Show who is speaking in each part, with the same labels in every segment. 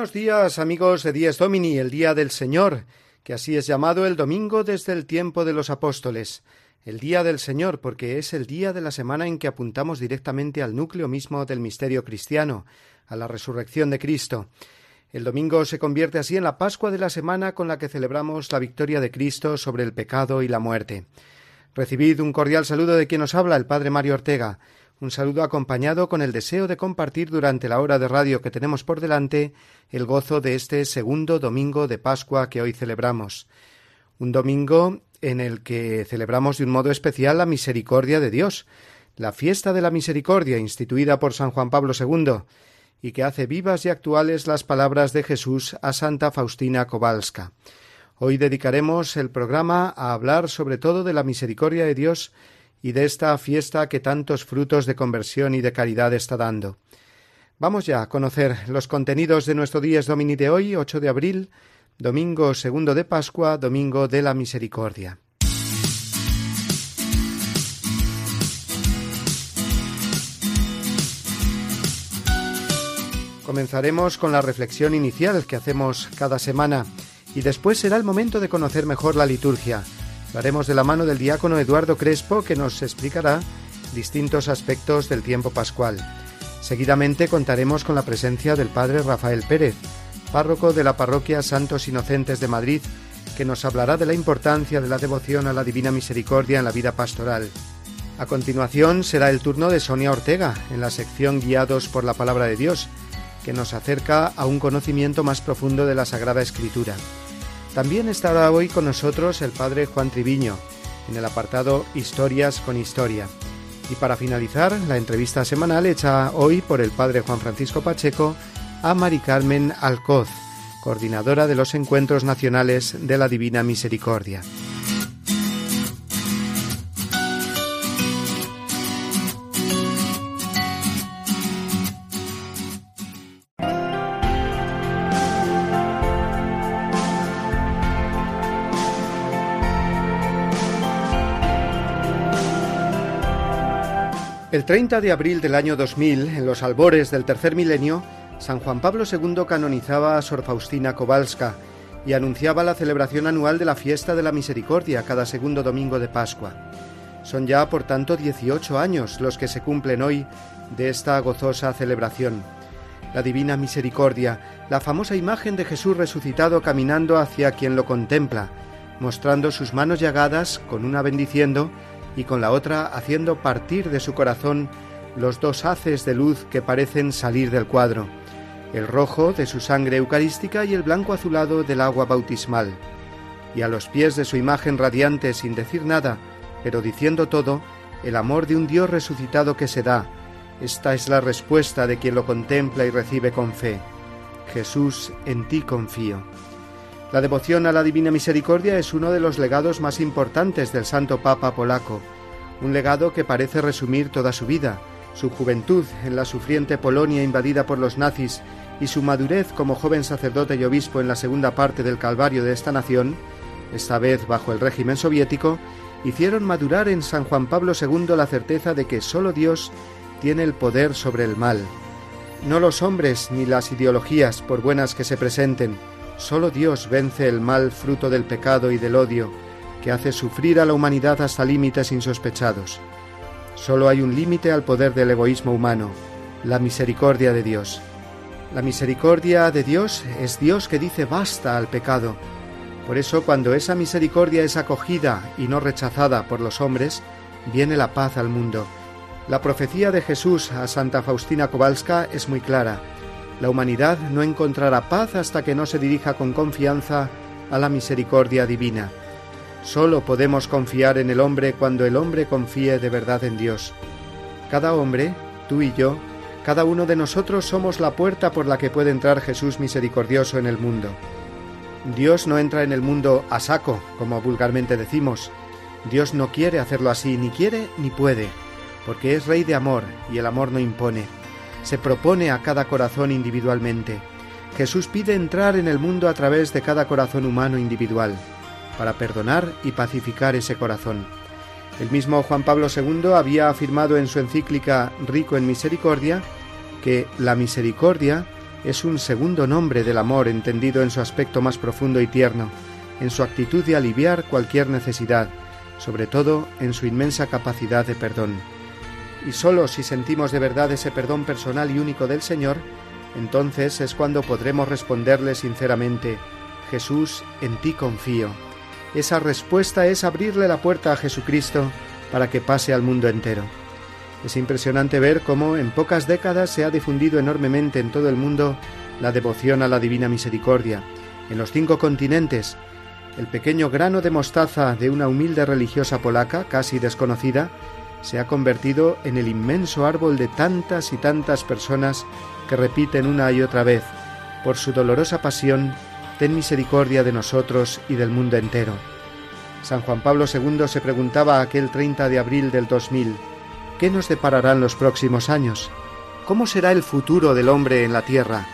Speaker 1: Buenos días amigos de Dies Domini, el Día del Señor, que así es llamado el domingo desde el tiempo de los apóstoles, el Día del Señor, porque es el día de la semana en que apuntamos directamente al núcleo mismo del misterio cristiano, a la resurrección de Cristo. El domingo se convierte así en la Pascua de la semana con la que celebramos la victoria de Cristo sobre el pecado y la muerte. Recibid un cordial saludo de quien nos habla, el Padre Mario Ortega. Un saludo acompañado con el deseo de compartir durante la hora de radio que tenemos por delante el gozo de este segundo domingo de Pascua que hoy celebramos. Un domingo en el que celebramos de un modo especial la misericordia de Dios, la fiesta de la misericordia instituida por San Juan Pablo II, y que hace vivas y actuales las palabras de Jesús a Santa Faustina Kowalska. Hoy dedicaremos el programa a hablar sobre todo de la misericordia de Dios y de esta fiesta que tantos frutos de conversión y de caridad está dando. Vamos ya a conocer los contenidos de nuestro Días Domini de hoy, 8 de abril, domingo segundo de Pascua, domingo de la Misericordia. Comenzaremos con la reflexión inicial que hacemos cada semana y después será el momento de conocer mejor la liturgia lo haremos de la mano del diácono Eduardo Crespo, que nos explicará distintos aspectos del tiempo pascual. Seguidamente contaremos con la presencia del padre Rafael Pérez, párroco de la parroquia Santos Inocentes de Madrid, que nos hablará de la importancia de la devoción a la Divina Misericordia en la vida pastoral. A continuación será el turno de Sonia Ortega, en la sección Guiados por la Palabra de Dios, que nos acerca a un conocimiento más profundo de la Sagrada Escritura. También estará hoy con nosotros el padre Juan Triviño, en el apartado Historias con Historia. Y para finalizar, la entrevista semanal hecha hoy por el padre Juan Francisco Pacheco a Mari Carmen Alcoz, coordinadora de los Encuentros Nacionales de la Divina Misericordia. El 30 de abril del año 2000, en los albores del tercer milenio, San Juan Pablo II canonizaba a Sor Faustina Kowalska y anunciaba la celebración anual de la fiesta de la misericordia cada segundo domingo de Pascua. Son ya, por tanto, 18 años los que se cumplen hoy de esta gozosa celebración. La divina misericordia, la famosa imagen de Jesús resucitado caminando hacia quien lo contempla, mostrando sus manos llagadas con una bendiciendo y con la otra haciendo partir de su corazón los dos haces de luz que parecen salir del cuadro, el rojo de su sangre eucarística y el blanco azulado del agua bautismal. Y a los pies de su imagen radiante sin decir nada, pero diciendo todo, el amor de un Dios resucitado que se da. Esta es la respuesta de quien lo contempla y recibe con fe. Jesús, en ti confío. La devoción a la Divina Misericordia es uno de los legados más importantes del Santo Papa polaco, un legado que parece resumir toda su vida, su juventud en la sufriente Polonia invadida por los nazis y su madurez como joven sacerdote y obispo en la segunda parte del Calvario de esta nación, esta vez bajo el régimen soviético, hicieron madurar en San Juan Pablo II la certeza de que sólo Dios tiene el poder sobre el mal. No los hombres ni las ideologías, por buenas que se presenten, Solo Dios vence el mal fruto del pecado y del odio, que hace sufrir a la humanidad hasta límites insospechados. Solo hay un límite al poder del egoísmo humano, la misericordia de Dios. La misericordia de Dios es Dios que dice basta al pecado. Por eso cuando esa misericordia es acogida y no rechazada por los hombres, viene la paz al mundo. La profecía de Jesús a Santa Faustina Kowalska es muy clara. La humanidad no encontrará paz hasta que no se dirija con confianza a la misericordia divina. Solo podemos confiar en el hombre cuando el hombre confíe de verdad en Dios. Cada hombre, tú y yo, cada uno de nosotros somos la puerta por la que puede entrar Jesús misericordioso en el mundo. Dios no entra en el mundo a saco, como vulgarmente decimos. Dios no quiere hacerlo así, ni quiere ni puede, porque es rey de amor y el amor no impone. Se propone a cada corazón individualmente. Jesús pide entrar en el mundo a través de cada corazón humano individual, para perdonar y pacificar ese corazón. El mismo Juan Pablo II había afirmado en su encíclica Rico en Misericordia que la misericordia es un segundo nombre del amor entendido en su aspecto más profundo y tierno, en su actitud de aliviar cualquier necesidad, sobre todo en su inmensa capacidad de perdón. Y sólo si sentimos de verdad ese perdón personal y único del Señor, entonces es cuando podremos responderle sinceramente, Jesús, en ti confío. Esa respuesta es abrirle la puerta a Jesucristo para que pase al mundo entero. Es impresionante ver cómo en pocas décadas se ha difundido enormemente en todo el mundo la devoción a la Divina Misericordia. En los cinco continentes, el pequeño grano de mostaza de una humilde religiosa polaca, casi desconocida, se ha convertido en el inmenso árbol de tantas y tantas personas que repiten una y otra vez, por su dolorosa pasión, ten misericordia de nosotros y del mundo entero. San Juan Pablo II se preguntaba aquel 30 de abril del 2000, ¿qué nos depararán los próximos años? ¿Cómo será el futuro del hombre en la tierra?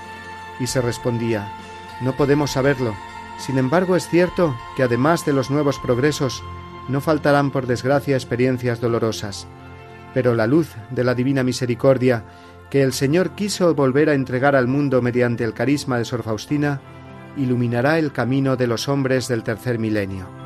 Speaker 1: Y se respondía, no podemos saberlo. Sin embargo, es cierto que además de los nuevos progresos, no faltarán por desgracia experiencias dolorosas. Pero la luz de la divina misericordia que el Señor quiso volver a entregar al mundo mediante el carisma de Sor Faustina, iluminará el camino de los hombres del tercer milenio.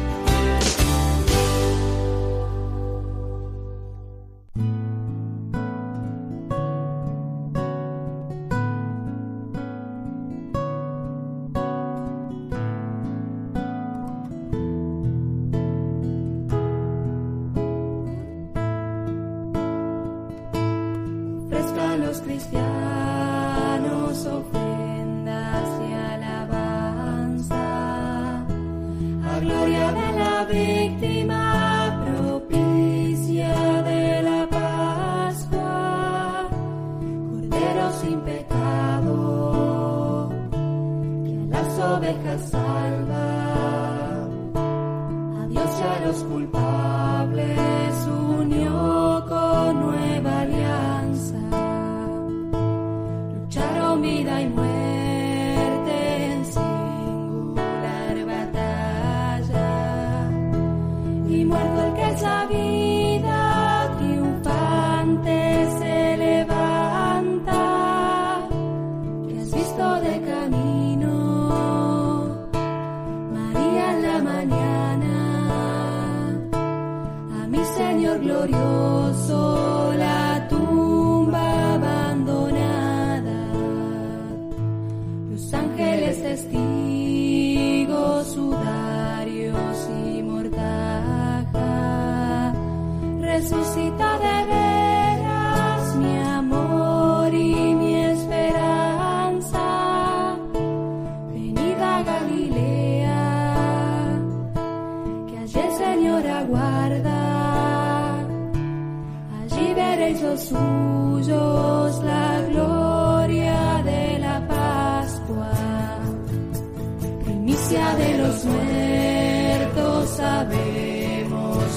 Speaker 2: a los cristianos ofrendas y alabanza. A gloria de la víctima propicia de la Pascua, Cordero sin pecado, que a las ovejas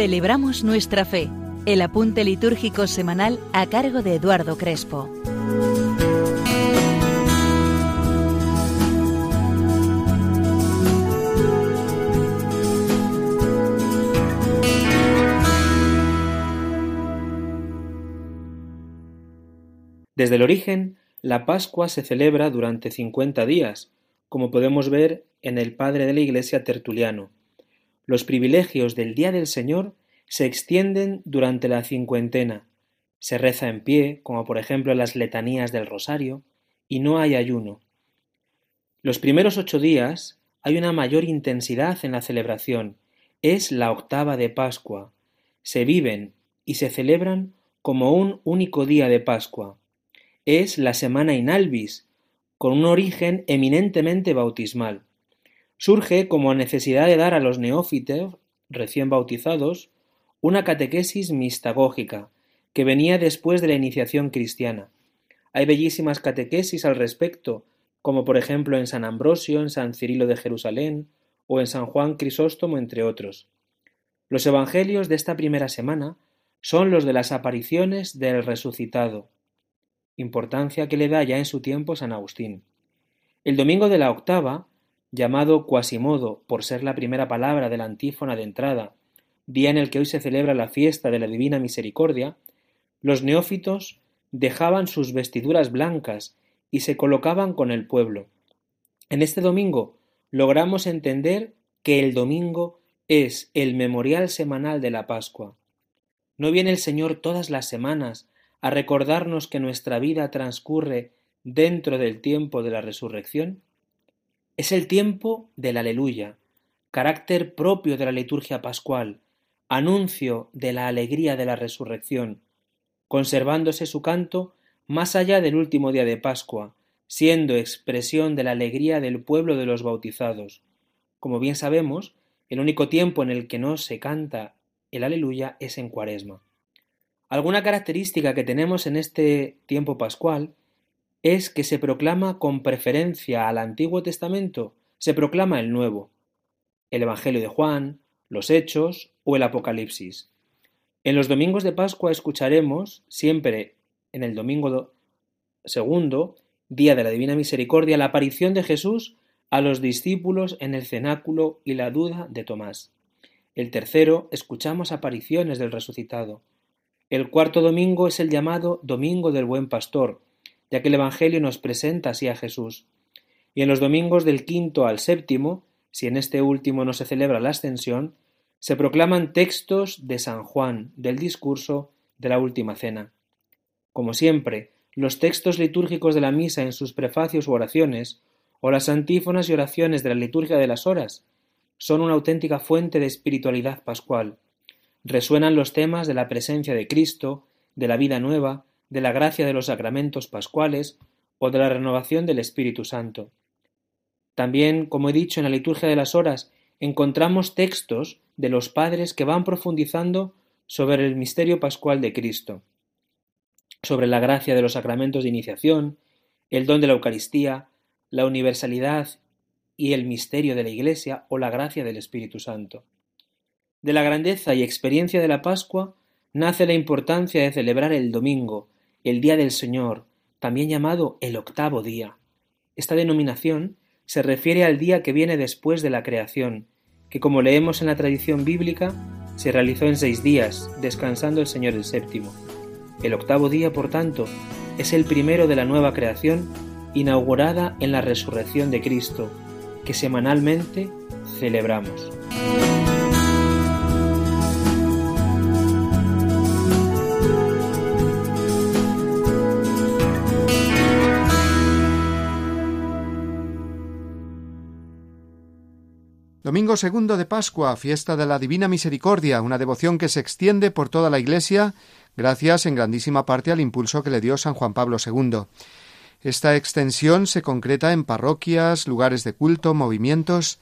Speaker 3: Celebramos nuestra fe. El apunte litúrgico semanal a cargo de Eduardo Crespo.
Speaker 4: Desde el origen, la Pascua se celebra durante cincuenta días, como podemos ver en el padre de la Iglesia Tertuliano. Los privilegios del Día del Señor se extienden durante la cincuentena. Se reza en pie, como por ejemplo las letanías del Rosario, y no hay ayuno. Los primeros ocho días hay una mayor intensidad en la celebración. Es la octava de Pascua. Se viven y se celebran como un único día de Pascua. Es la semana inalvis, con un origen eminentemente bautismal. Surge como necesidad de dar a los neófitos recién bautizados una catequesis mistagógica, que venía después de la iniciación cristiana. Hay bellísimas catequesis al respecto, como por ejemplo en San Ambrosio, en San Cirilo de Jerusalén o en San Juan Crisóstomo, entre otros. Los evangelios de esta primera semana son los de las apariciones del resucitado, importancia que le da ya en su tiempo San Agustín. El domingo de la octava, llamado Quasimodo por ser la primera palabra de la antífona de entrada, día en el que hoy se celebra la fiesta de la Divina Misericordia, los neófitos dejaban sus vestiduras blancas y se colocaban con el pueblo. En este domingo logramos entender que el domingo es el memorial semanal de la Pascua. ¿No viene el Señor todas las semanas a recordarnos que nuestra vida transcurre dentro del tiempo de la resurrección? Es el tiempo del aleluya, carácter propio de la liturgia pascual, anuncio de la alegría de la resurrección, conservándose su canto más allá del último día de Pascua, siendo expresión de la alegría del pueblo de los bautizados. Como bien sabemos, el único tiempo en el que no se canta el aleluya es en cuaresma. Alguna característica que tenemos en este tiempo pascual es que se proclama con preferencia al Antiguo Testamento, se proclama el Nuevo, el Evangelio de Juan, los Hechos o el Apocalipsis. En los domingos de Pascua escucharemos, siempre en el domingo segundo, día de la Divina Misericordia, la aparición de Jesús a los discípulos en el cenáculo y la duda de Tomás. El tercero, escuchamos apariciones del resucitado. El cuarto domingo es el llamado Domingo del Buen Pastor, ya que el Evangelio nos presenta así a Jesús. Y en los domingos del quinto al séptimo, si en este último no se celebra la ascensión, se proclaman textos de San Juan del discurso de la última cena. Como siempre, los textos litúrgicos de la misa en sus prefacios u oraciones, o las antífonas y oraciones de la liturgia de las horas, son una auténtica fuente de espiritualidad pascual, resuenan los temas de la presencia de Cristo, de la vida nueva, de la gracia de los sacramentos pascuales o de la renovación del Espíritu Santo. También, como he dicho en la liturgia de las horas, encontramos textos de los padres que van profundizando sobre el misterio pascual de Cristo, sobre la gracia de los sacramentos de iniciación, el don de la Eucaristía, la universalidad y el misterio de la Iglesia o la gracia del Espíritu Santo. De la grandeza y experiencia de la Pascua nace la importancia de celebrar el domingo, el día del Señor, también llamado el octavo día. Esta denominación se refiere al día que viene después de la creación, que como leemos en la tradición bíblica, se realizó en seis días, descansando el Señor el séptimo. El octavo día, por tanto, es el primero de la nueva creación, inaugurada en la resurrección de Cristo, que semanalmente celebramos.
Speaker 1: Domingo segundo de Pascua, fiesta de la Divina Misericordia, una devoción que se extiende por toda la Iglesia, gracias en grandísima parte al impulso que le dio San Juan Pablo II. Esta extensión se concreta en parroquias, lugares de culto, movimientos.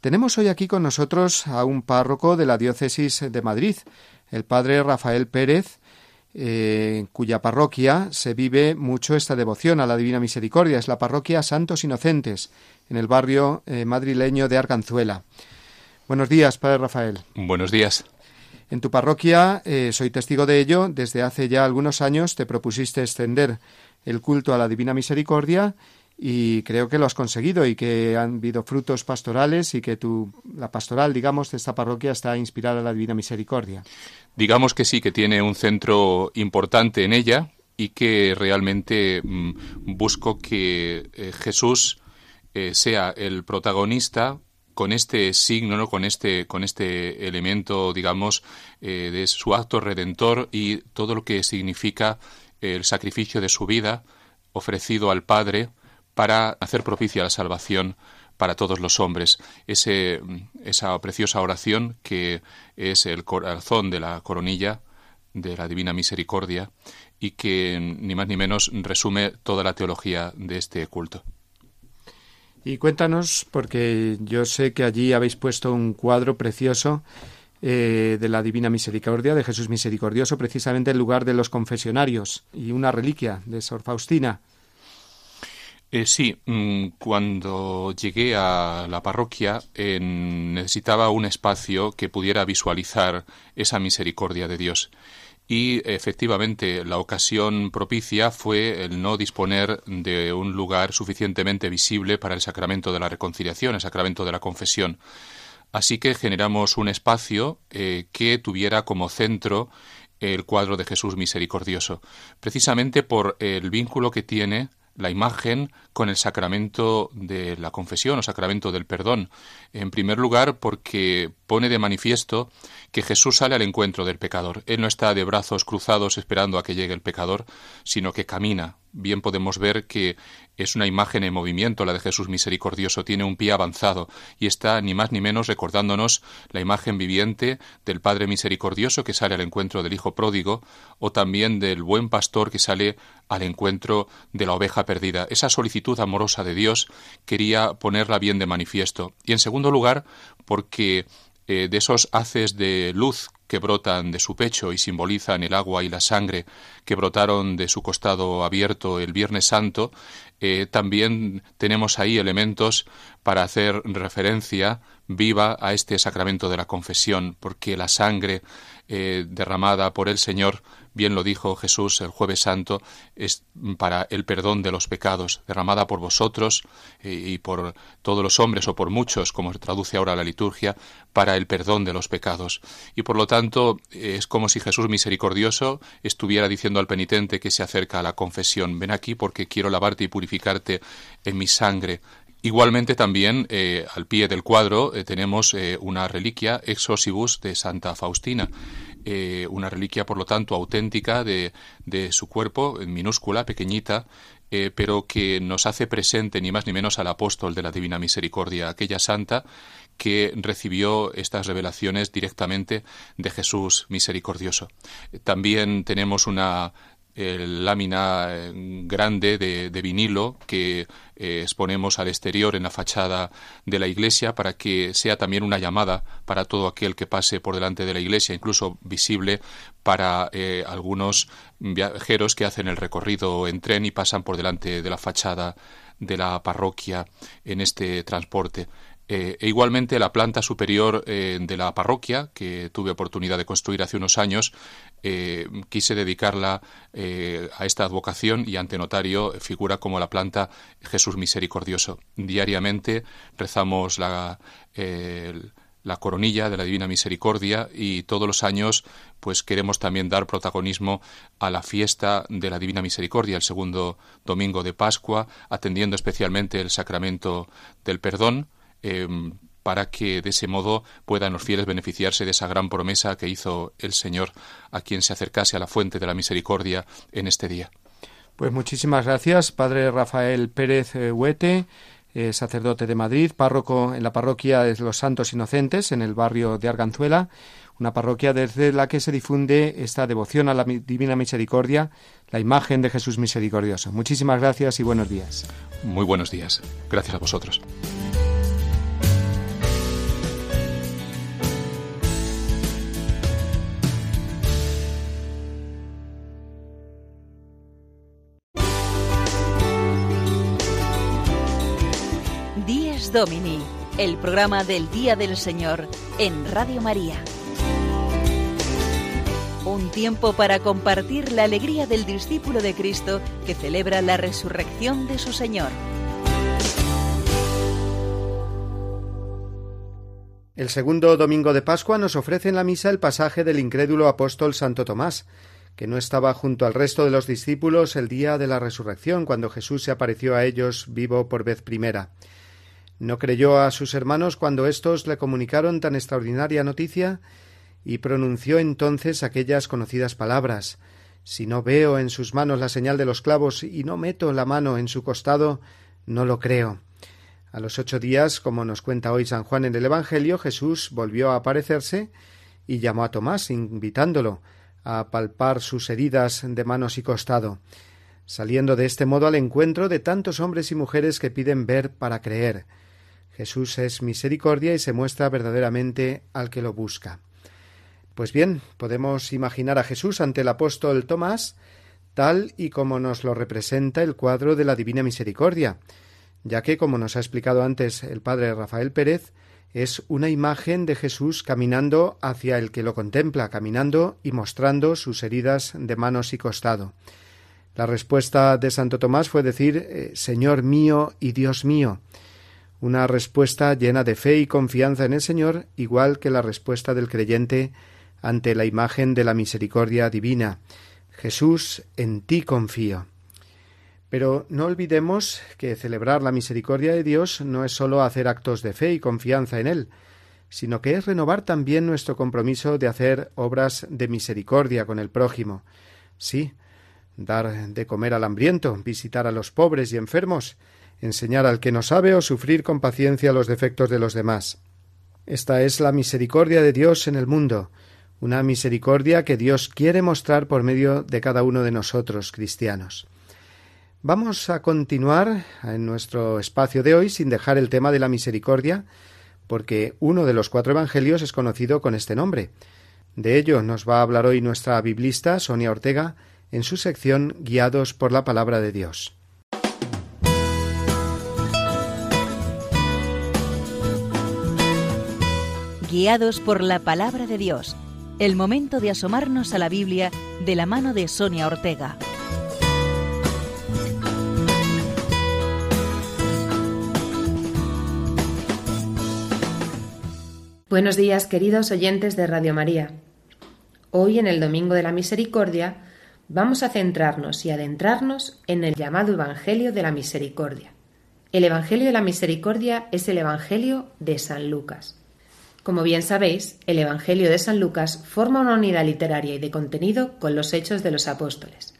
Speaker 1: Tenemos hoy aquí con nosotros a un párroco de la diócesis de Madrid, el padre Rafael Pérez, eh, en cuya parroquia se vive mucho esta devoción a la Divina Misericordia. Es la parroquia Santos Inocentes, en el barrio eh, madrileño de Arganzuela. Buenos días, Padre Rafael.
Speaker 5: Buenos días.
Speaker 1: En tu parroquia, eh, soy testigo de ello, desde hace ya algunos años te propusiste extender el culto a la Divina Misericordia y creo que lo has conseguido y que han habido frutos pastorales y que tu, la pastoral, digamos, de esta parroquia está inspirada en la Divina Misericordia.
Speaker 5: Digamos que sí, que tiene un centro importante en ella y que realmente mm, busco que eh, Jesús eh, sea el protagonista con este signo, ¿no? con este, con este elemento, digamos, eh, de su acto redentor y todo lo que significa el sacrificio de su vida ofrecido al Padre para hacer propicia la salvación para todos los hombres. Esa preciosa oración que es el corazón de la coronilla de la Divina Misericordia y que ni más ni menos resume toda la teología de este culto.
Speaker 1: Y cuéntanos, porque yo sé que allí habéis puesto un cuadro precioso eh, de la Divina Misericordia, de Jesús Misericordioso, precisamente en lugar de los confesionarios, y una reliquia de Sor Faustina.
Speaker 5: Eh, sí, mm, cuando llegué a la parroquia necesitaba un espacio que pudiera visualizar esa misericordia de Dios y efectivamente la ocasión propicia fue el no disponer de un lugar suficientemente visible para el sacramento de la reconciliación, el sacramento de la confesión. Así que generamos un espacio eh, que tuviera como centro el cuadro de Jesús misericordioso, precisamente por el vínculo que tiene la imagen con el sacramento de la confesión o sacramento del perdón. En primer lugar, porque pone de manifiesto que Jesús sale al encuentro del pecador. Él no está de brazos cruzados esperando a que llegue el pecador, sino que camina. Bien podemos ver que es una imagen en movimiento la de Jesús misericordioso, tiene un pie avanzado y está ni más ni menos recordándonos la imagen viviente del Padre misericordioso que sale al encuentro del Hijo pródigo o también del buen pastor que sale al encuentro de la oveja perdida. Esa solicitud amorosa de Dios quería ponerla bien de manifiesto. Y en segundo lugar, porque eh, de esos haces de luz que brotan de su pecho y simbolizan el agua y la sangre que brotaron de su costado abierto el Viernes Santo, eh, también tenemos ahí elementos para hacer referencia viva a este sacramento de la confesión, porque la sangre eh, derramada por el Señor bien lo dijo Jesús el jueves santo, es para el perdón de los pecados, derramada por vosotros eh, y por todos los hombres o por muchos, como se traduce ahora la liturgia, para el perdón de los pecados. Y por lo tanto es como si Jesús misericordioso estuviera diciendo al penitente que se acerca a la confesión, ven aquí porque quiero lavarte y purificarte en mi sangre, Igualmente también eh, al pie del cuadro eh, tenemos una reliquia Exosibus de Santa Faustina. Eh, una reliquia, por lo tanto, auténtica de, de su cuerpo, minúscula, pequeñita, eh, pero que nos hace presente ni más ni menos al apóstol de la Divina Misericordia, aquella santa que recibió estas revelaciones directamente de Jesús misericordioso. También tenemos una lámina eh, grande de, vinilo que eh, exponemos al exterior en la fachada de la iglesia para que sea también una llamada para todo aquel que pase por delante de la iglesia, incluso visible para eh, algunos viajeros que hacen el recorrido en tren y pasan por delante de la fachada de la parroquia en este transporte. Eh, e igualmente la planta superior eh, de la parroquia, que tuve oportunidad de construir hace unos años, eh, quise dedicarla a esta advocación y ante notario figura como la planta Jesús Misericordioso. Diariamente rezamos la, la coronilla de la Divina Misericordia y todos los años pues queremos también dar protagonismo a la fiesta de la Divina Misericordia, el segundo domingo de Pascua, atendiendo especialmente el sacramento del perdón, Em, para que de ese modo puedan los fieles beneficiarse de esa gran promesa que hizo el Señor a quien se acercase a la fuente de la misericordia en este día.
Speaker 1: Pues muchísimas gracias, Padre Rafael Pérez eh, Huete, eh, sacerdote de Madrid, párroco en la parroquia de los Santos Inocentes, en el barrio de Arganzuela, una parroquia desde la que se difunde esta devoción a la Divina Misericordia, la imagen de Jesús Misericordioso. Muchísimas gracias y buenos días.
Speaker 5: Muy buenos días. Gracias a vosotros.
Speaker 3: Domini, el programa del Día del Señor en Radio María. Un tiempo para compartir la alegría del discípulo de Cristo que celebra la resurrección de su Señor.
Speaker 1: El segundo domingo de Pascua nos ofrece en la misa el pasaje del incrédulo apóstol Santo Tomás, que no estaba junto al resto de los discípulos el día de la resurrección, cuando Jesús se apareció a ellos vivo por vez primera. No creyó a sus hermanos cuando éstos le comunicaron tan extraordinaria noticia y pronunció entonces aquellas conocidas palabras Si no veo en sus manos la señal de los clavos y no meto la mano en su costado, no lo creo. A los ocho días, como nos cuenta hoy San Juan en el Evangelio, Jesús volvió a aparecerse y llamó a Tomás, invitándolo a palpar sus heridas de manos y costado, saliendo de este modo al encuentro de tantos hombres y mujeres que piden ver para creer. Jesús es misericordia y se muestra verdaderamente al que lo busca. Pues bien, podemos imaginar a Jesús ante el apóstol Tomás tal y como nos lo representa el cuadro de la Divina Misericordia, ya que, como nos ha explicado antes el padre Rafael Pérez, es una imagen de Jesús caminando hacia el que lo contempla, caminando y mostrando sus heridas de manos y costado. La respuesta de Santo Tomás fue decir eh, Señor mío y Dios mío, una respuesta llena de fe y confianza en el Señor, igual que la respuesta del creyente ante la imagen de la misericordia divina. Jesús, en ti confío. Pero no olvidemos que celebrar la misericordia de Dios no es sólo hacer actos de fe y confianza en Él, sino que es renovar también nuestro compromiso de hacer obras de misericordia con el prójimo. Sí, dar de comer al hambriento, visitar a los pobres y enfermos, enseñar al que no sabe o sufrir con paciencia los defectos de los demás. Esta es la misericordia de Dios en el mundo, una misericordia que Dios quiere mostrar por medio de cada uno de nosotros, cristianos. Vamos a continuar en nuestro espacio de hoy sin dejar el tema de la misericordia, porque uno de los cuatro evangelios es conocido con este nombre. De ello nos va a hablar hoy nuestra biblista Sonia Ortega en su sección Guiados por la palabra de Dios.
Speaker 3: Guiados por la palabra de Dios el momento de asomarnos a la Biblia de la mano de Sonia Ortega.
Speaker 6: Buenos días, queridos oyentes de Radio María. Hoy, en el Domingo de la Misericordia, vamos a centrarnos y adentrarnos en el llamado Evangelio de la Misericordia. El Evangelio de la Misericordia es el Evangelio de San Lucas. Como bien sabéis, el Evangelio de San Lucas forma una unidad literaria y de contenido con los Hechos de los Apóstoles.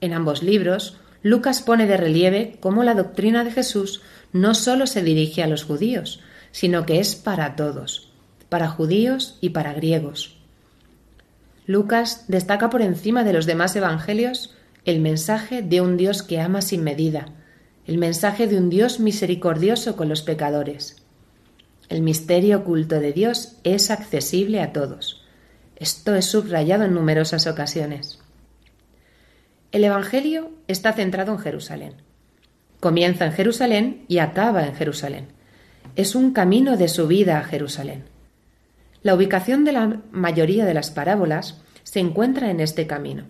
Speaker 6: En ambos libros, Lucas pone de relieve cómo la doctrina de Jesús no sólo se dirige a los judíos, sino que es para todos, para judíos y para griegos. Lucas destaca por encima de los demás evangelios el mensaje de un Dios que ama sin medida, el mensaje de un Dios misericordioso con los pecadores, el misterio oculto de Dios es accesible a todos. Esto es subrayado en numerosas ocasiones. El Evangelio está centrado en Jerusalén. Comienza en Jerusalén y acaba en Jerusalén. Es un camino de subida a Jerusalén. La ubicación de la mayoría de las parábolas se encuentra en este camino.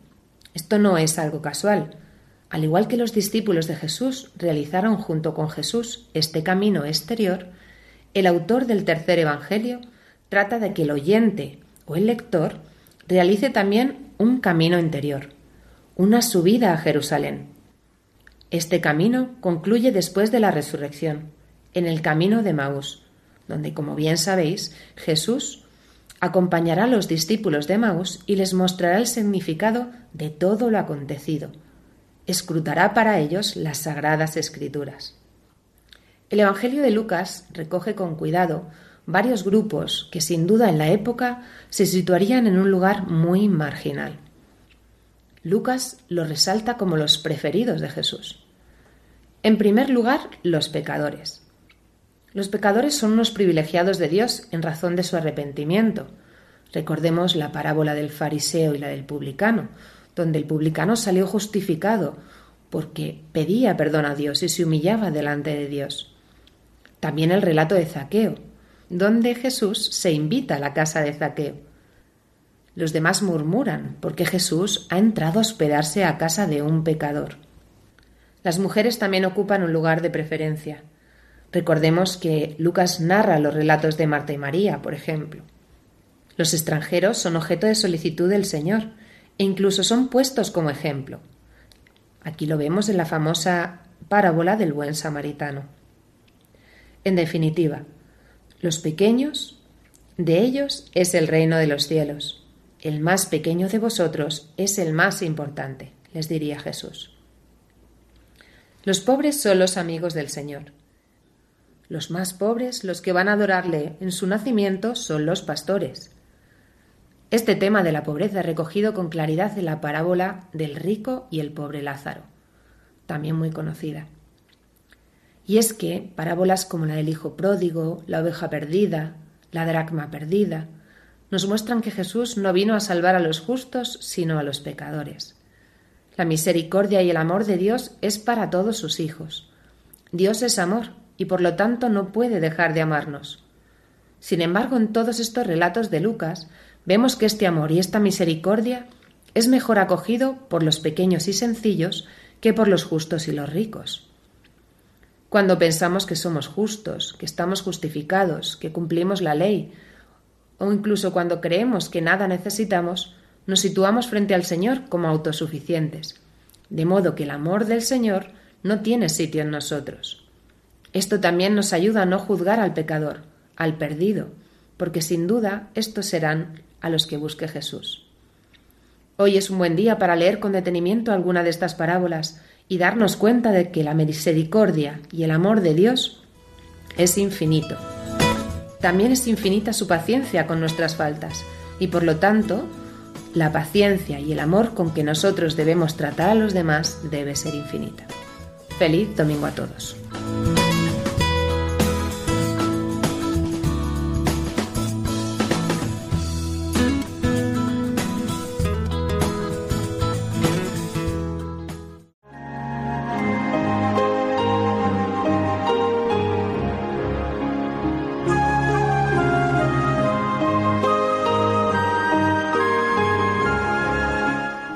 Speaker 6: Esto no es algo casual. Al igual que los discípulos de Jesús realizaron junto con Jesús este camino exterior, el autor del tercer Evangelio trata de que el oyente o el lector realice también un camino interior, una subida a Jerusalén. Este camino concluye después de la resurrección, en el camino de Maús, donde, como bien sabéis, Jesús acompañará a los discípulos de Maús y les mostrará el significado de todo lo acontecido. Escrutará para ellos las sagradas escrituras. El Evangelio de Lucas recoge con cuidado varios grupos que sin duda en la época se situarían en un lugar muy marginal. Lucas los resalta como los preferidos de Jesús. En primer lugar, los pecadores. Los pecadores son unos privilegiados de Dios en razón de su arrepentimiento. Recordemos la parábola del fariseo y la del publicano, donde el publicano salió justificado porque pedía perdón a Dios y se humillaba delante de Dios. También el relato de Zaqueo, donde Jesús se invita a la casa de Zaqueo. Los demás murmuran porque Jesús ha entrado a hospedarse a casa de un pecador. Las mujeres también ocupan un lugar de preferencia. Recordemos que Lucas narra los relatos de Marta y María, por ejemplo. Los extranjeros son objeto de solicitud del Señor e incluso son puestos como ejemplo. Aquí lo vemos en la famosa parábola del buen samaritano. En definitiva, los pequeños, de ellos es el reino de los cielos. El más pequeño de vosotros es el más importante, les diría Jesús. Los pobres son los amigos del Señor. Los más pobres, los que van a adorarle en su nacimiento, son los pastores. Este tema de la pobreza recogido con claridad en la parábola del rico y el pobre Lázaro, también muy conocida. Y es que parábolas como la del hijo pródigo, la oveja perdida, la dracma perdida, nos muestran que Jesús no vino a salvar a los justos, sino a los pecadores. La misericordia y el amor de Dios es para todos sus hijos. Dios es amor y por lo tanto no puede dejar de amarnos. Sin embargo, en todos estos relatos de Lucas vemos que este amor y esta misericordia es mejor acogido por los pequeños y sencillos que por los justos y los ricos. Cuando pensamos que somos justos, que estamos justificados, que cumplimos la ley, o incluso cuando creemos que nada necesitamos, nos situamos frente al Señor como autosuficientes, de modo que el amor del Señor no tiene sitio en nosotros. Esto también nos ayuda a no juzgar al pecador, al perdido, porque sin duda estos serán a los que busque Jesús. Hoy es un buen día para leer con detenimiento alguna de estas parábolas y darnos cuenta de que la misericordia y el amor de Dios es infinito. También es infinita su paciencia con nuestras faltas y por lo tanto la paciencia y el amor con que nosotros debemos tratar a los demás debe ser infinita. Feliz domingo a todos.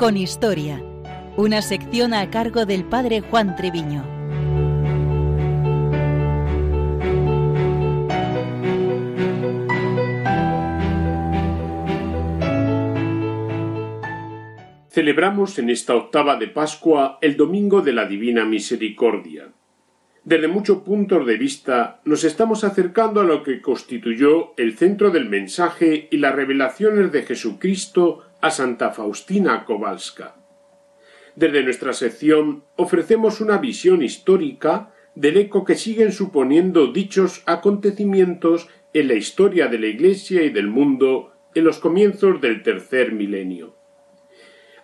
Speaker 3: Con Historia, una sección a cargo del padre Juan Treviño.
Speaker 7: Celebramos en esta octava de Pascua el Domingo de la Divina Misericordia. Desde muchos puntos de vista nos estamos acercando a lo que constituyó el centro del mensaje y las revelaciones de Jesucristo a Santa Faustina Kowalska. Desde nuestra sección ofrecemos una visión histórica del eco que siguen suponiendo dichos acontecimientos en la historia de la Iglesia y del mundo en los comienzos del tercer milenio.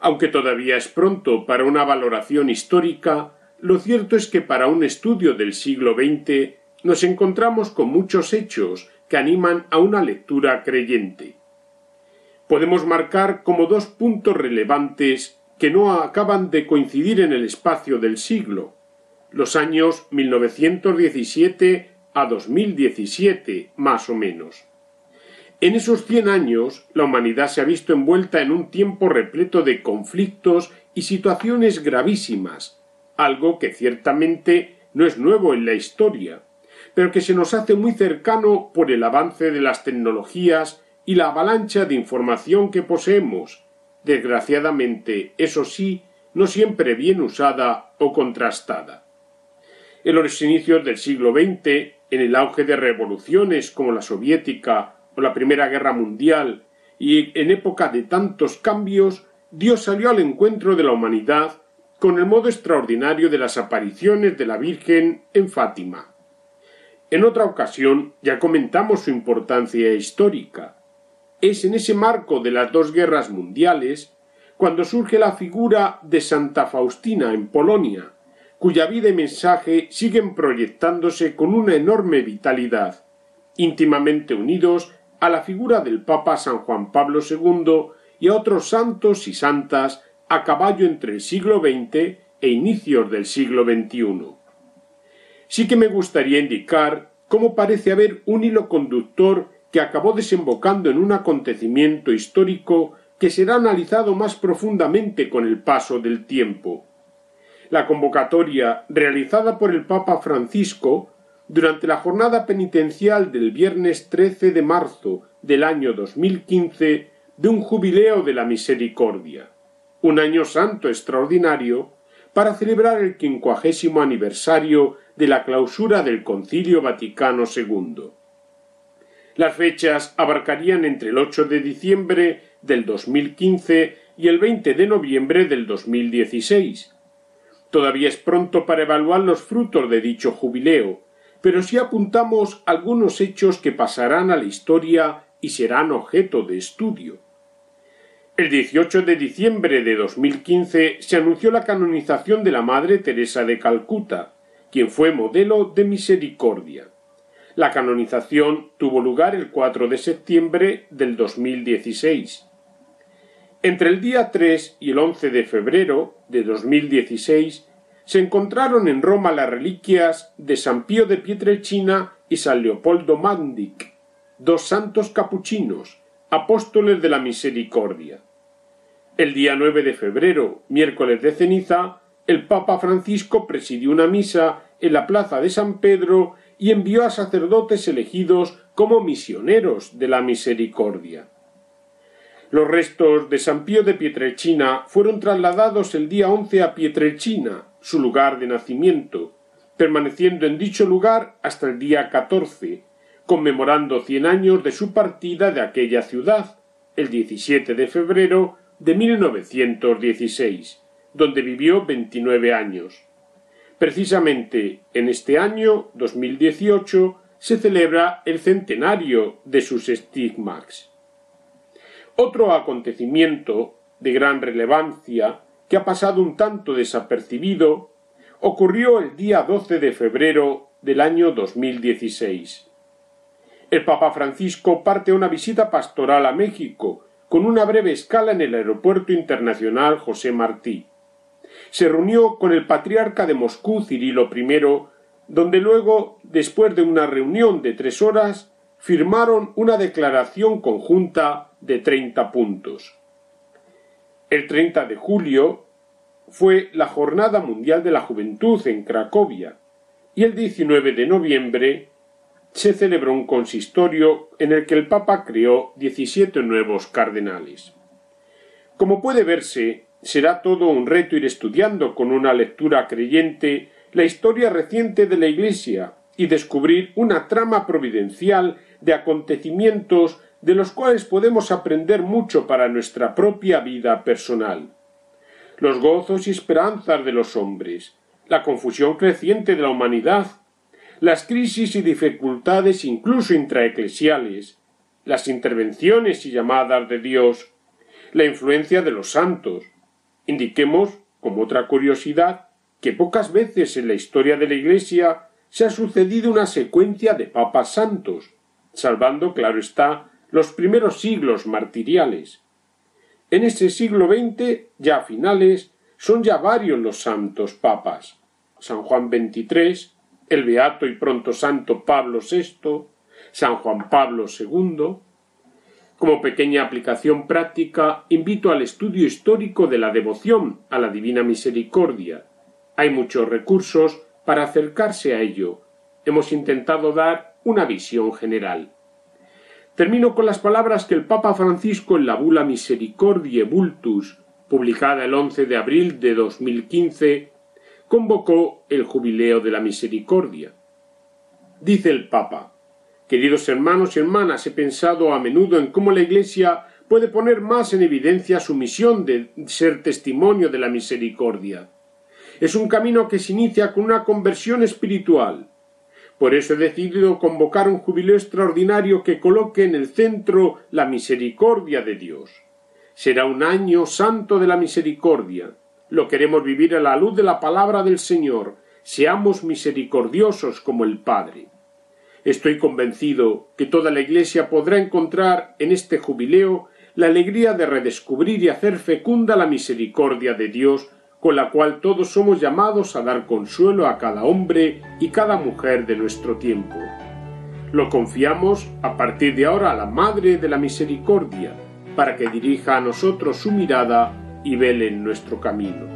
Speaker 7: Aunque todavía es pronto para una valoración histórica, lo cierto es que para un estudio del siglo XX nos encontramos con muchos hechos que animan a una lectura creyente podemos marcar como dos puntos relevantes que no acaban de coincidir en el espacio del siglo, los años 1917 a 2017, más o menos. En esos cien años, la humanidad se ha visto envuelta en un tiempo repleto de conflictos y situaciones gravísimas, algo que ciertamente no es nuevo en la historia, pero que se nos hace muy cercano por el avance de las tecnologías y la avalancha de información que poseemos, desgraciadamente, eso sí, no siempre bien usada o contrastada. En los inicios del siglo XX, en el auge de revoluciones como la soviética o la Primera Guerra Mundial, y en época de tantos cambios, Dios salió al encuentro de la humanidad con el modo extraordinario de las apariciones de la Virgen en Fátima. En otra ocasión ya comentamos su importancia histórica. Es en ese marco de las dos guerras mundiales cuando surge la figura de Santa Faustina en Polonia, cuya vida y mensaje siguen proyectándose con una enorme vitalidad, íntimamente unidos a la figura del Papa San Juan Pablo II y a otros santos y santas a caballo entre el siglo XX e inicios del siglo XXI. Sí que me gustaría indicar cómo parece haber un hilo conductor que acabó desembocando en un acontecimiento histórico que será analizado más profundamente con el paso del tiempo. La convocatoria realizada por el Papa Francisco durante la jornada penitencial del viernes 13 de marzo del año 2015 de un jubileo de la misericordia, un año santo extraordinario para celebrar el quincuagésimo aniversario de la clausura del Concilio Vaticano II. Las fechas abarcarían entre el 8 de diciembre del 2015 y el 20 de noviembre del 2016. Todavía es pronto para evaluar los frutos de dicho jubileo, pero sí apuntamos algunos hechos que pasarán a la historia y serán objeto de estudio. El 18 de diciembre de 2015 se anunció la canonización de la Madre Teresa de Calcuta, quien fue modelo de misericordia. La canonización tuvo lugar el 4 de septiembre del 2016. Entre el día 3 y el 11 de febrero de 2016 se encontraron en Roma las reliquias de San Pío de Pietrelcina y San Leopoldo Mandic, dos santos capuchinos, apóstoles de la misericordia. El día 9 de febrero, miércoles de ceniza, el Papa Francisco presidió una misa en la plaza de San Pedro y envió a sacerdotes elegidos como misioneros de la misericordia. Los restos de San Pío de Pietrelcina fueron trasladados el día 11 a Pietrelcina, su lugar de nacimiento, permaneciendo en dicho lugar hasta el día 14, conmemorando cien años de su partida de aquella ciudad, el 17 de febrero de 1916, donde vivió 29 años. Precisamente en este año 2018 se celebra el centenario de sus estigmas. Otro acontecimiento de gran relevancia que ha pasado un tanto desapercibido ocurrió el día 12 de febrero del año 2016. El Papa Francisco parte una visita pastoral a México con una breve escala en el Aeropuerto Internacional José Martí se reunió con el patriarca de Moscú Cirilo I, donde luego, después de una reunión de tres horas, firmaron una declaración conjunta de treinta puntos. El 30 de julio fue la Jornada Mundial de la Juventud en Cracovia y el 19 de noviembre se celebró un consistorio en el que el Papa creó diecisiete nuevos cardenales. Como puede verse, será todo un reto ir estudiando con una lectura creyente la historia reciente de la Iglesia y descubrir una trama providencial de acontecimientos de los cuales podemos aprender mucho para nuestra propia vida personal. Los gozos y esperanzas de los hombres, la confusión creciente de la humanidad, las crisis y dificultades incluso intraeclesiales, las intervenciones y llamadas de Dios, la influencia de los santos, Indiquemos, como otra curiosidad, que pocas veces en la historia de la Iglesia se ha sucedido una secuencia de papas santos, salvando, claro está, los primeros siglos martiriales. En ese siglo XX, ya a finales, son ya varios los santos papas. San Juan XXIII, el beato y pronto santo Pablo VI, San Juan Pablo II. Como pequeña aplicación práctica, invito al estudio histórico de la devoción a la Divina Misericordia. Hay muchos recursos para acercarse a ello. Hemos intentado dar una visión general. Termino con las palabras que el Papa Francisco en la bula Misericordiae Vultus, publicada el 11 de abril de 2015, convocó el Jubileo de la Misericordia. Dice el Papa, Queridos hermanos y hermanas, he pensado a menudo en cómo la Iglesia puede poner más en evidencia su misión de ser testimonio de la misericordia. Es un camino que se inicia con una conversión espiritual. Por eso he decidido convocar un jubileo extraordinario que coloque en el centro la misericordia de Dios. Será un año santo de la misericordia, lo queremos vivir a la luz de la palabra del Señor. Seamos misericordiosos como el Padre. Estoy convencido que toda la Iglesia podrá encontrar en este jubileo la alegría de redescubrir y hacer fecunda la misericordia de Dios, con la cual todos somos llamados a dar consuelo a cada hombre y cada mujer de nuestro tiempo. Lo confiamos a partir de ahora a la Madre de la Misericordia, para que dirija a nosotros su mirada y velen nuestro camino.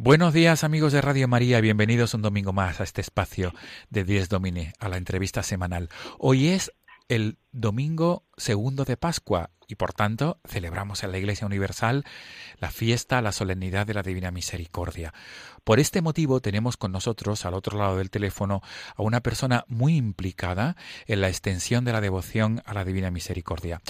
Speaker 8: Buenos días amigos de Radio María, bienvenidos un domingo más a este espacio de 10 Domine, a la entrevista semanal. Hoy es el domingo segundo de Pascua y por tanto celebramos en la Iglesia Universal la fiesta, la solemnidad de la Divina Misericordia. Por este motivo tenemos con nosotros al otro lado del teléfono a una persona muy implicada en la extensión de la devoción a la Divina Misericordia.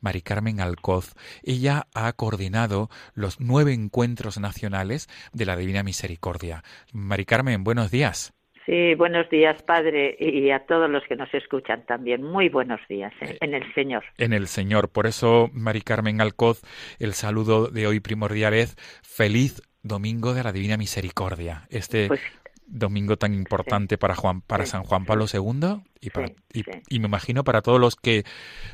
Speaker 8: Mari Carmen Alcoz, ella ha coordinado los nueve encuentros nacionales de la Divina Misericordia. Mari Carmen, buenos días.
Speaker 9: Sí, buenos días, Padre, y a todos los que nos escuchan también. Muy buenos días ¿eh? en el Señor.
Speaker 8: En el Señor. Por eso, Mari Carmen Alcoz, el saludo de hoy primordial es feliz Domingo de la Divina Misericordia. Este pues, domingo tan importante para Juan, para San Juan Pablo II y, para, y, me imagino para todos los que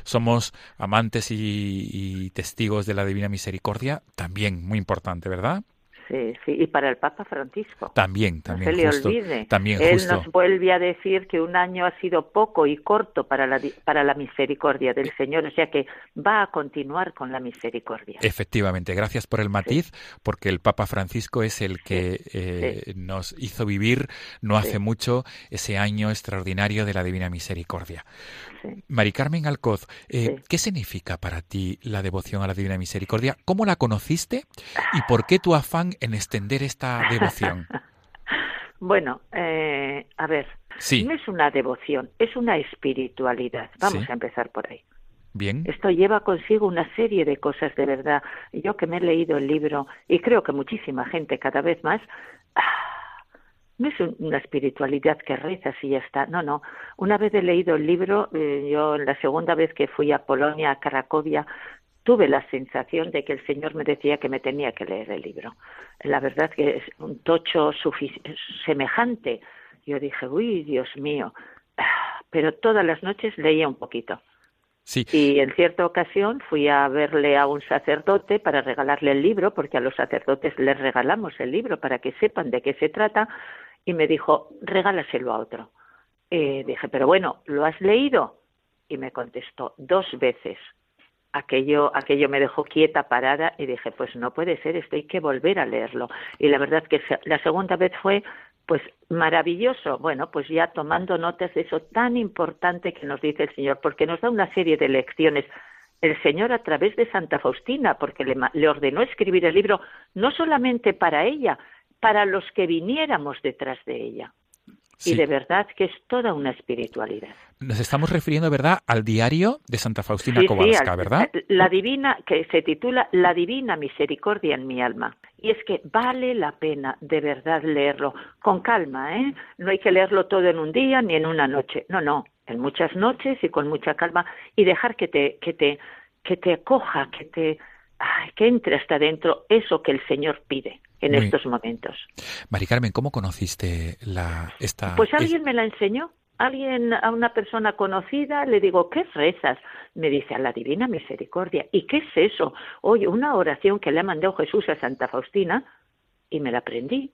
Speaker 8: somos amantes y testigos de la Divina Misericordia, también muy importante, ¿verdad?
Speaker 9: Sí, sí, y para el Papa Francisco.
Speaker 8: También, también.
Speaker 9: No se le olvide.
Speaker 8: También
Speaker 9: Él nos vuelve a decir que un año ha sido poco y corto para la, para la misericordia del Señor, o sea que va a continuar con la misericordia.
Speaker 8: Efectivamente, gracias por el matiz, porque el Papa Francisco es el que eh, nos hizo vivir no hace mucho ese año extraordinario de la Divina Misericordia. Mari Carmen Alcoz, eh, ¿qué significa para ti la devoción a la Divina Misericordia? ¿Cómo la conociste y por qué tu afán en extender esta devoción?
Speaker 9: bueno, eh, a ver, no es una devoción, es una espiritualidad. Vamos a empezar por ahí.
Speaker 8: Bien.
Speaker 9: Esto lleva consigo una serie de cosas de verdad. Yo que me he leído el libro, y creo que muchísima gente cada vez más, no es una espiritualidad que rezas y ya está. No, no. Una vez he leído el libro, eh, yo la segunda vez que fui a Polonia, a Cracovia, tuve la sensación de que el Señor me decía que me tenía que leer el libro. La verdad que es un tocho semejante. Yo dije, uy, Dios mío. Pero todas las noches leía un poquito.
Speaker 8: Sí.
Speaker 9: Y en cierta ocasión fui a verle a un sacerdote para regalarle el libro, porque a los sacerdotes les regalamos el libro para que sepan de qué se trata, y me dijo, regálaselo a otro. Eh, dije, pero bueno, ¿lo has leído? Y me contestó, dos veces. Aquello, aquello me dejó quieta, parada, y dije, pues no puede ser, esto hay que volver a leerlo. Y la verdad que la segunda vez fue pues maravilloso. Bueno, pues ya tomando notas de eso tan importante que nos dice el Señor, porque nos da una serie de lecciones. El Señor a través de Santa Faustina, porque le, le ordenó escribir el libro no solamente para ella, para los que viniéramos detrás de ella. Y de verdad que es toda una espiritualidad.
Speaker 8: Nos estamos refiriendo, ¿verdad?, al diario de Santa Faustina Kowalska, ¿verdad?
Speaker 9: La divina, que se titula La divina misericordia en mi alma. Y es que vale la pena de verdad leerlo con calma, ¿eh? No hay que leerlo todo en un día ni en una noche. No, no, en muchas noches y con mucha calma y dejar que te que te que te acoja, que te que entre hasta dentro eso que el Señor pide en estos momentos.
Speaker 8: Mari Carmen, ¿cómo conociste la esta?
Speaker 9: Pues alguien me la enseñó. Alguien, a una persona conocida, le digo, ¿qué rezas? Me dice, a la Divina Misericordia. ¿Y qué es eso? Oye, una oración que le ha mandado Jesús a Santa Faustina y me la aprendí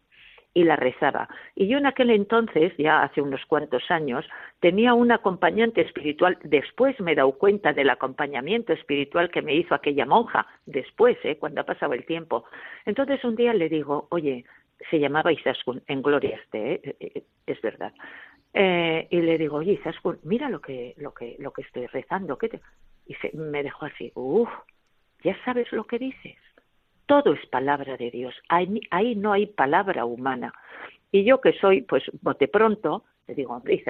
Speaker 9: y la rezaba. Y yo en aquel entonces, ya hace unos cuantos años, tenía un acompañante espiritual. Después me he dado cuenta del acompañamiento espiritual que me hizo aquella monja, después, ¿eh? cuando ha pasado el tiempo. Entonces un día le digo, oye, se llamaba Isaskun, en gloria esté, ¿eh? Eh, eh, es verdad. y le digo, oye, Isaskun, mira lo que, lo que, lo que estoy rezando. ¿qué te... Y se, me dejó así, uff, ya sabes lo que dices todo es palabra de Dios, ahí, ahí, no hay palabra humana. Y yo que soy, pues, bote pronto, le digo, hombre,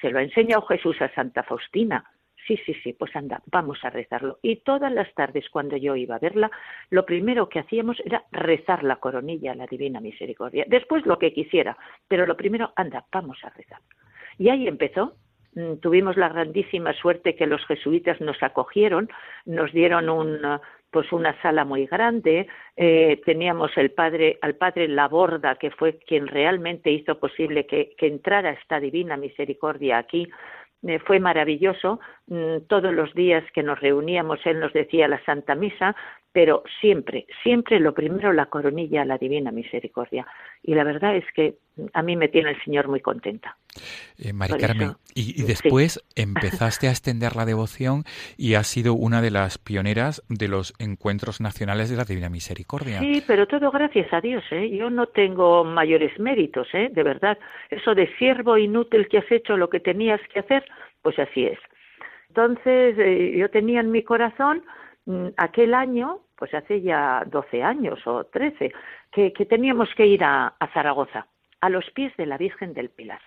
Speaker 9: se lo ha enseñado Jesús a Santa Faustina. Sí, sí, sí, pues anda, vamos a rezarlo. Y todas las tardes cuando yo iba a verla, lo primero que hacíamos era rezar la coronilla a la Divina Misericordia. Después lo que quisiera, pero lo primero, anda, vamos a rezar. Y ahí empezó. Mm, tuvimos la grandísima suerte que los jesuitas nos acogieron, nos dieron un, pues una sala muy grande, eh, teníamos el padre, al padre Laborda, que fue quien realmente hizo posible que, entrara esta divina misericordia aquí, eh, fue maravilloso. Mm, todos los días que nos reuníamos, él nos decía la Santa Misa, pero siempre, siempre lo primero la coronilla a la Divina Misericordia. Y la verdad es que a mí me tiene el Señor muy contenta.
Speaker 8: Eh, Mari Carmen, y, después empezaste a extender la devoción y has sido una de las pioneras de los encuentros nacionales de la Divina Misericordia.
Speaker 9: Sí, pero todo gracias a Dios, ¿eh? Yo no tengo mayores méritos, ¿eh? De verdad. Eso de siervo inútil que has hecho lo que tenías que hacer, pues así es. Entonces, eh, yo tenía en mi corazón aquel año, pues hace ya 12 años o 13, que, teníamos que ir a, Zaragoza, a los pies de la Virgen del Pilar.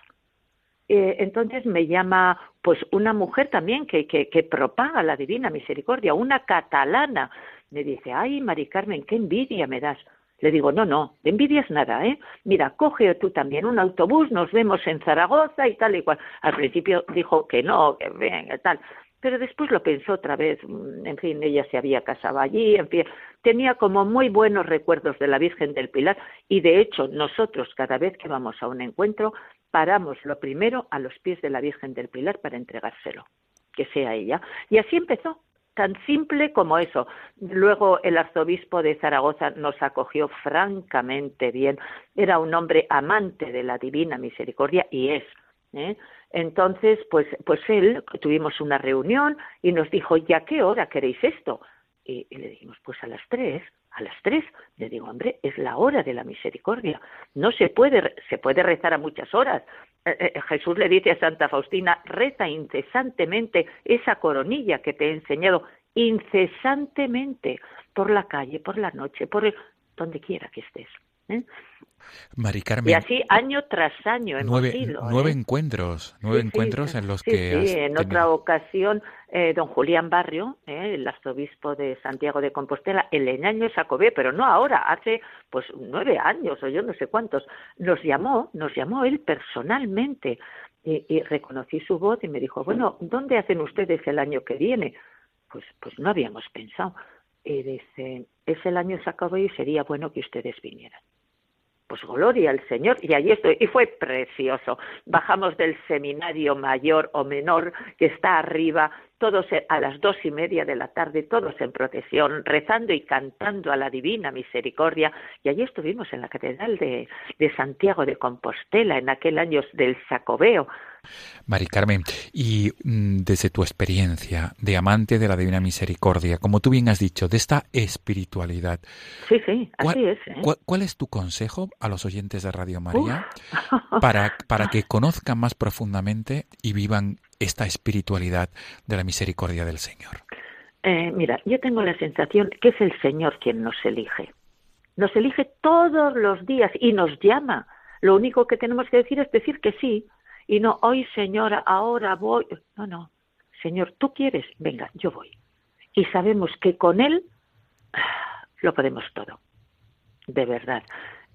Speaker 9: Eh, entonces me llama pues una mujer también que, que, que, propaga la divina misericordia, una catalana. Me dice, ay, Mari Carmen, qué envidia me das. Le digo, no, no, de envidias nada, ¿eh? Mira, coge tú también un autobús, nos vemos en Zaragoza y tal y cual. Al principio dijo que no, que venga, tal pero después lo pensó otra vez, mm, en fin, ella se había casado allí, en fin, tenía como muy buenos recuerdos de la Virgen del Pilar y de hecho nosotros cada vez que vamos a un encuentro paramos lo primero a los pies de la Virgen del Pilar para entregárselo, que sea ella. Y así empezó, tan simple como eso. Luego el arzobispo de Zaragoza nos acogió francamente bien, era un hombre amante de la divina misericordia y es. ¿Eh? Entonces, pues, pues él, tuvimos una reunión y nos dijo, ¿ya qué hora queréis esto? Y, le dijimos, pues a las tres, a las tres. Le digo, hombre, es la hora de la misericordia. No se puede, se puede rezar a muchas horas. Eh, eh, Jesús le dice a Santa Faustina, reza incesantemente esa coronilla que te he enseñado, incesantemente, por la calle, por la noche, por donde quiera que estés. ¿Eh?
Speaker 8: Mari Carmen.
Speaker 9: Y así año tras año hemos
Speaker 8: nueve,
Speaker 9: ido.
Speaker 8: Nueve encuentros, nueve encuentros en los que.
Speaker 9: Sí, en otra ocasión, eh, don Julián Barrio, eh, el arzobispo de Santiago de Compostela, el año Sacobé, pero no ahora, hace pues nueve años o yo no sé cuántos, nos llamó, nos llamó él personalmente y, y reconocí su voz y me dijo, bueno, ¿dónde hacen ustedes el año que viene? Pues, pues no habíamos pensado. Y dice, es el año Sacobé y sería bueno que ustedes vinieran pues gloria al Señor, y allí estoy, y fue precioso. Bajamos del seminario mayor o menor que está arriba, todos a las dos y media de la tarde, todos en procesión, rezando y cantando a la divina misericordia, y allí estuvimos en la Catedral de, de Santiago de Compostela, en aquel año del Sacobeo,
Speaker 8: Mari Carmen, y mm, desde tu experiencia de amante de la Divina Misericordia, como tú bien has dicho, de esta espiritualidad.
Speaker 9: Sí, sí, así es.
Speaker 8: ¿eh? ¿cuál, es tu consejo a los oyentes de Radio María para, para que conozcan más profundamente y vivan esta espiritualidad de la misericordia del Señor?
Speaker 9: Eh, mira, yo tengo la sensación que es el Señor quien nos elige. Nos elige todos los días y nos llama. Lo único que tenemos que decir es decir que sí y no, hoy señora, ahora voy. No, no, Señor, tú quieres, venga, yo voy. Y sabemos que con Él lo podemos todo, de verdad.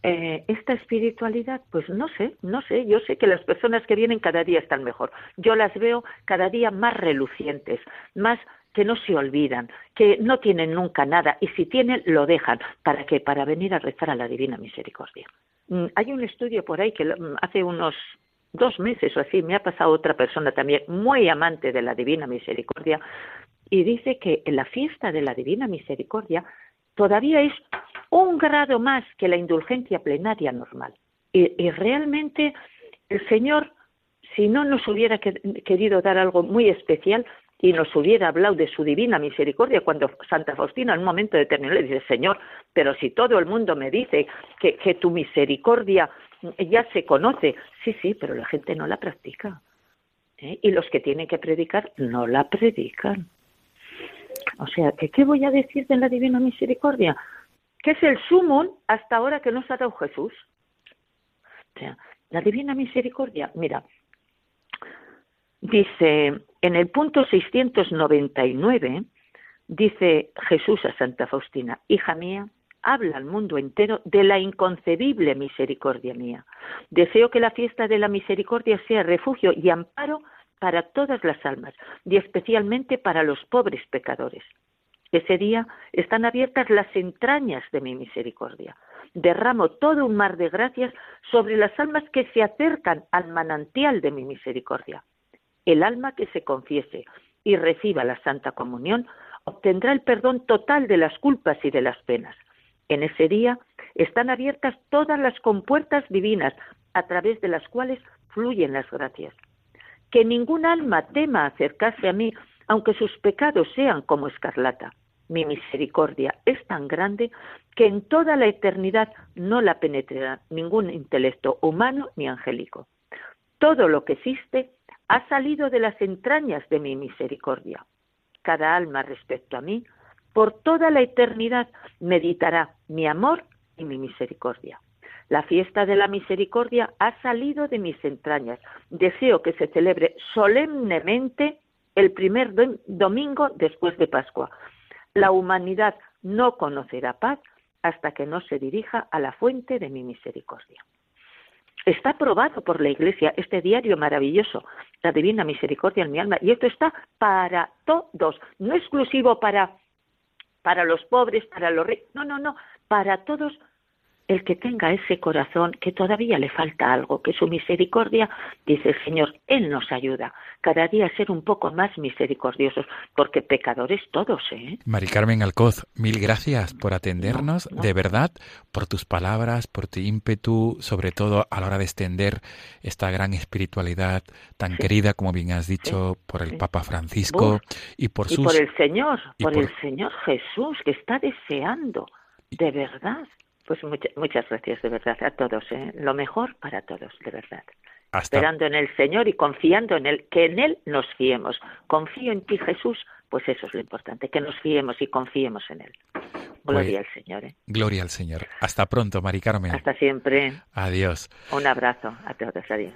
Speaker 9: Eh, esta espiritualidad, pues no sé, no sé, yo sé que las personas que vienen cada día están mejor. Yo las veo cada día más relucientes, más que no se olvidan, que no tienen nunca nada y si tienen lo dejan. ¿Para qué? Para venir a rezar a la Divina Misericordia. Mm, hay un estudio por ahí que mm, hace unos dos meses o así me ha pasado otra persona también muy amante de la Divina Misericordia y dice que en la fiesta de la Divina Misericordia todavía es un grado más que la indulgencia plenaria normal. Y, realmente el Señor, si no nos hubiera querido dar algo muy especial, y nos hubiera hablado de su divina misericordia, cuando Santa Faustina en un momento determinado le dice, Señor, pero si todo el mundo me dice que, que tu misericordia ya se conoce, sí, sí, pero la gente no la practica. ¿eh? Y los que tienen que predicar no la predican. O sea, ¿qué voy a decir de la divina misericordia? Que es el sumum hasta ahora que nos ha dado Jesús. O sea, la divina misericordia, mira, dice en el punto 699, dice Jesús a Santa Faustina, hija mía, habla al mundo entero de la inconcebible misericordia mía. Deseo que la fiesta de la misericordia sea refugio y amparo para todas las almas y especialmente para los pobres pecadores. Ese día están abiertas las entrañas de mi misericordia. Derramo todo un mar de gracias sobre las almas que se acercan al manantial de mi misericordia. El alma que se confiese y reciba la Santa Comunión obtendrá el perdón total de las culpas y de las penas. En ese día están abiertas todas las compuertas divinas a través de las cuales fluyen las gracias. Que ningún alma tema acercarse a mí, aunque sus pecados sean como escarlata. Mi misericordia es tan grande que en toda la eternidad no la penetrará ningún intelecto humano ni angélico. Todo lo que existe ha salido de las entrañas de mi misericordia. Cada alma respecto a mí, por toda la eternidad, meditará mi amor y mi misericordia. La fiesta de la misericordia ha salido de mis entrañas. Deseo que se celebre solemnemente el primer domingo después de Pascua. La humanidad no conocerá paz hasta que no se dirija a la fuente de mi misericordia. Está aprobado por la Iglesia este diario maravilloso, la Divina Misericordia en mi alma, y esto está para todos, no exclusivo para, para los pobres, para los ricos, no, no, no, para todos el que tenga ese corazón que todavía le falta algo, que su misericordia, dice el Señor, Él nos ayuda. Cada día a ser un poco más misericordiosos, porque pecadores todos, ¿eh?
Speaker 8: Mari Carmen Alcoz, mil gracias por atendernos, de verdad, por tus palabras, por tu ímpetu, sobre todo a la hora de extender esta gran espiritualidad tan querida, como bien has dicho, por el Papa Francisco y por sus...
Speaker 9: por el Señor, por, por el Señor Jesús, que está deseando, de verdad pues muchas gracias de verdad a todos. ¿eh? Lo mejor para todos, de verdad. Esperando en el Señor y confiando en Él, que en Él nos fiemos. Confío en ti, Jesús, pues eso es lo importante, que nos fiemos y confiemos en Él. Gloria pues, al Señor. ¿eh?
Speaker 8: Gloria al Señor. Hasta pronto, Mari Carmen.
Speaker 9: Hasta siempre.
Speaker 8: Adiós.
Speaker 9: Un abrazo a todos. Adiós.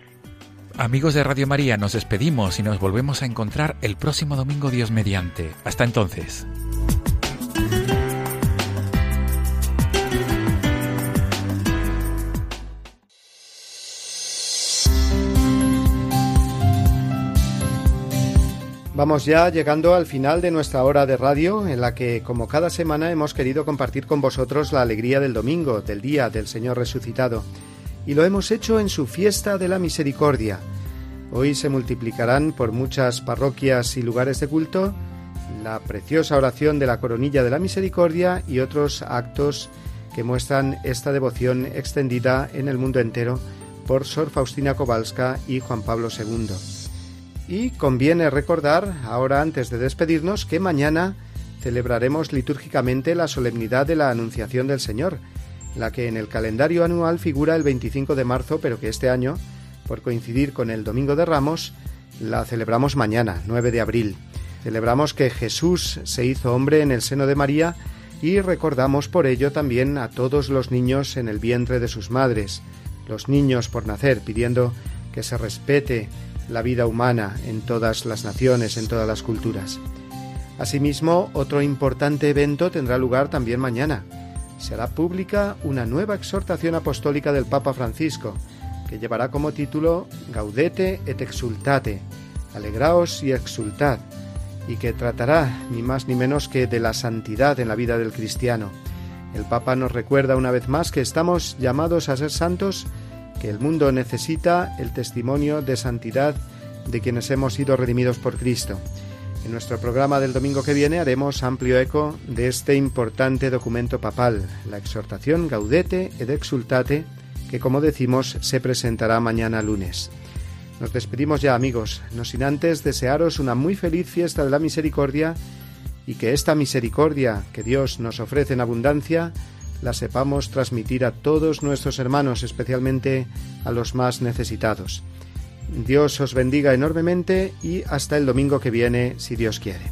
Speaker 8: Amigos de Radio María, nos despedimos y nos volvemos a encontrar el próximo domingo Dios mediante. Hasta entonces.
Speaker 1: Vamos ya llegando al final de nuestra hora de radio, en la que, como cada semana, hemos querido compartir con vosotros la alegría del domingo, del día del Señor resucitado. Y lo hemos hecho en su fiesta de la misericordia. Hoy se multiplicarán por muchas parroquias y lugares de culto la preciosa oración de la coronilla de la misericordia y otros actos que muestran esta devoción extendida en el mundo entero por Sor Faustina Kowalska y Juan Pablo II. Y conviene recordar, ahora antes de despedirnos, que mañana celebraremos litúrgicamente la solemnidad de la Anunciación del Señor, la que en el calendario anual figura el 25 de marzo, pero que este año, por coincidir con el Domingo de Ramos, la celebramos mañana, 9 de abril. Celebramos que Jesús se hizo hombre en el seno de María y recordamos por ello también a todos los niños en el vientre de sus madres, los niños por nacer, pidiendo que se respete la vida humana en todas las naciones, en todas las culturas. Asimismo, otro importante evento tendrá lugar también mañana. Será pública una nueva exhortación apostólica del Papa Francisco, que llevará como título Gaudete et exultate, alegraos y exultad, y que tratará ni más ni menos que de la santidad en la vida del cristiano. El Papa nos recuerda una vez más que estamos llamados a ser santos, que el mundo necesita el testimonio de santidad de quienes hemos sido redimidos por Cristo. En nuestro programa del domingo que viene haremos amplio eco de este importante documento papal, la exhortación Gaudete et Exultate, que como decimos se presentará mañana lunes. Nos despedimos ya amigos, no sin antes desearos una muy feliz fiesta de la misericordia y que esta misericordia que Dios nos ofrece en abundancia la sepamos transmitir a todos nuestros hermanos, especialmente a los más necesitados. Dios os bendiga enormemente y hasta el domingo que viene, si Dios quiere.